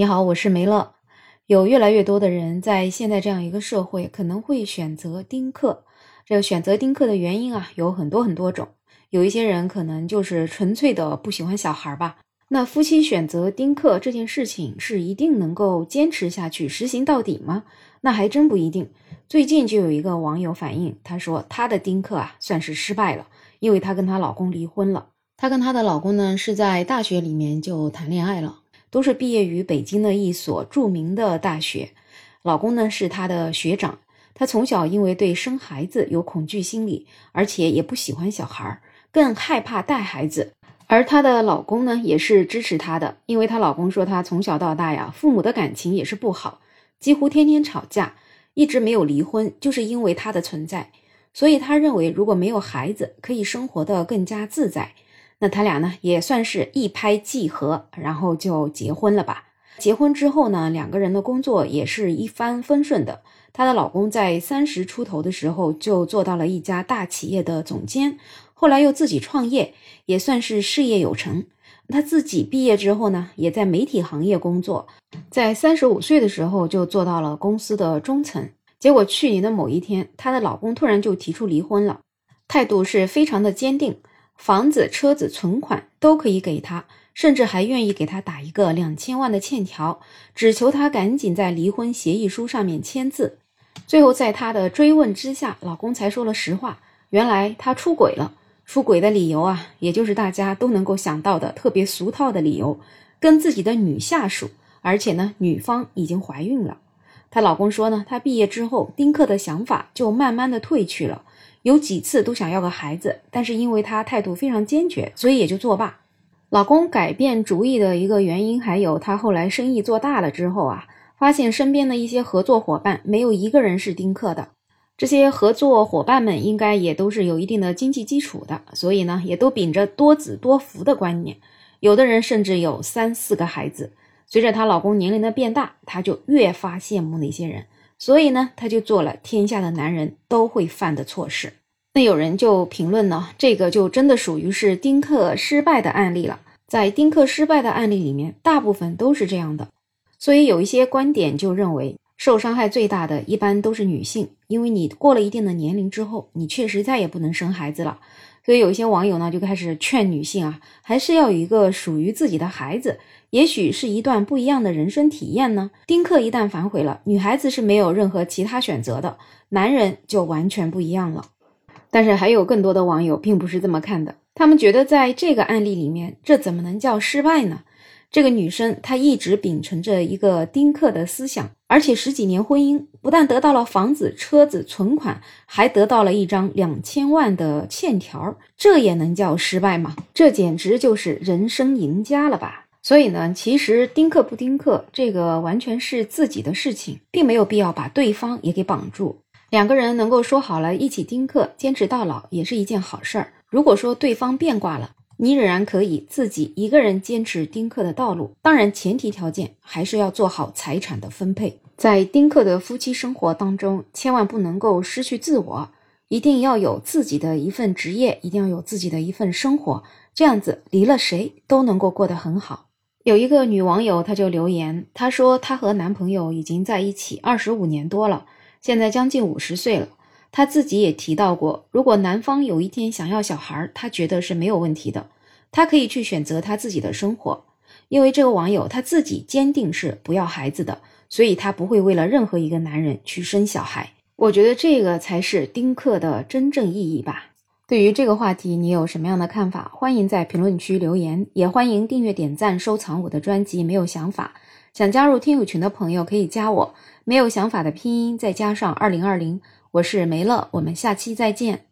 你好，我是梅乐。有越来越多的人在现在这样一个社会，可能会选择丁克。这个选择丁克的原因啊，有很多很多种。有一些人可能就是纯粹的不喜欢小孩吧。那夫妻选择丁克这件事情，是一定能够坚持下去、实行到底吗？那还真不一定。最近就有一个网友反映，他说他的丁克啊，算是失败了，因为她跟她老公离婚了。她跟她的老公呢，是在大学里面就谈恋爱了。都是毕业于北京的一所著名的大学，老公呢是她的学长。她从小因为对生孩子有恐惧心理，而且也不喜欢小孩儿，更害怕带孩子。而她的老公呢也是支持她的，因为她老公说她从小到大呀，父母的感情也是不好，几乎天天吵架，一直没有离婚，就是因为她的存在。所以他认为如果没有孩子，可以生活的更加自在。那他俩呢也算是一拍即合，然后就结婚了吧。结婚之后呢，两个人的工作也是一帆风顺的。她的老公在三十出头的时候就做到了一家大企业的总监，后来又自己创业，也算是事业有成。她自己毕业之后呢，也在媒体行业工作，在三十五岁的时候就做到了公司的中层。结果去年的某一天，她的老公突然就提出离婚了，态度是非常的坚定。房子、车子、存款都可以给他，甚至还愿意给他打一个两千万的欠条，只求他赶紧在离婚协议书上面签字。最后，在他的追问之下，老公才说了实话：原来他出轨了。出轨的理由啊，也就是大家都能够想到的特别俗套的理由，跟自己的女下属，而且呢，女方已经怀孕了。她老公说呢，她毕业之后，丁克的想法就慢慢的退去了。有几次都想要个孩子，但是因为她态度非常坚决，所以也就作罢。老公改变主意的一个原因，还有她后来生意做大了之后啊，发现身边的一些合作伙伴没有一个人是丁克的。这些合作伙伴们应该也都是有一定的经济基础的，所以呢，也都秉着多子多福的观念。有的人甚至有三四个孩子。随着她老公年龄的变大，她就越发羡慕那些人。所以呢，她就做了天下的男人都会犯的错事。那有人就评论呢，这个就真的属于是丁克失败的案例了。在丁克失败的案例里面，大部分都是这样的。所以有一些观点就认为，受伤害最大的一般都是女性，因为你过了一定的年龄之后，你确实再也不能生孩子了。所以有一些网友呢就开始劝女性啊，还是要有一个属于自己的孩子。也许是一段不一样的人生体验呢。丁克一旦反悔了，女孩子是没有任何其他选择的，男人就完全不一样了。但是还有更多的网友并不是这么看的，他们觉得在这个案例里面，这怎么能叫失败呢？这个女生她一直秉承着一个丁克的思想，而且十几年婚姻不但得到了房子、车子、存款，还得到了一张两千万的欠条，这也能叫失败吗？这简直就是人生赢家了吧！所以呢，其实丁克不丁克，这个完全是自己的事情，并没有必要把对方也给绑住。两个人能够说好了一起丁克，坚持到老，也是一件好事儿。如果说对方变卦了，你仍然可以自己一个人坚持丁克的道路。当然，前提条件还是要做好财产的分配。在丁克的夫妻生活当中，千万不能够失去自我，一定要有自己的一份职业，一定要有自己的一份生活，这样子离了谁都能够过得很好。有一个女网友，她就留言，她说她和男朋友已经在一起二十五年多了，现在将近五十岁了。她自己也提到过，如果男方有一天想要小孩，她觉得是没有问题的，她可以去选择她自己的生活。因为这个网友她自己坚定是不要孩子的，所以她不会为了任何一个男人去生小孩。我觉得这个才是丁克的真正意义吧。对于这个话题，你有什么样的看法？欢迎在评论区留言，也欢迎订阅、点赞、收藏我的专辑。没有想法，想加入听友群的朋友可以加我。没有想法的拼音再加上二零二零，我是梅乐，我们下期再见。